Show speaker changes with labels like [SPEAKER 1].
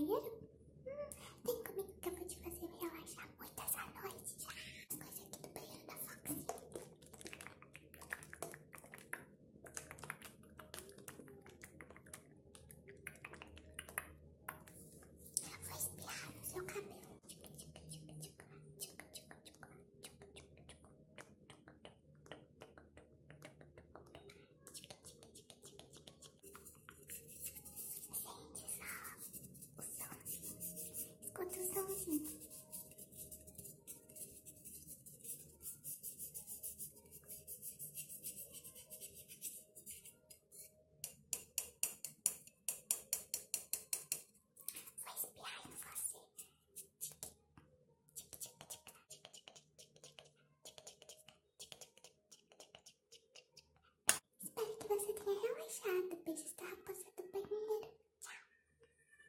[SPEAKER 1] louça and the bass.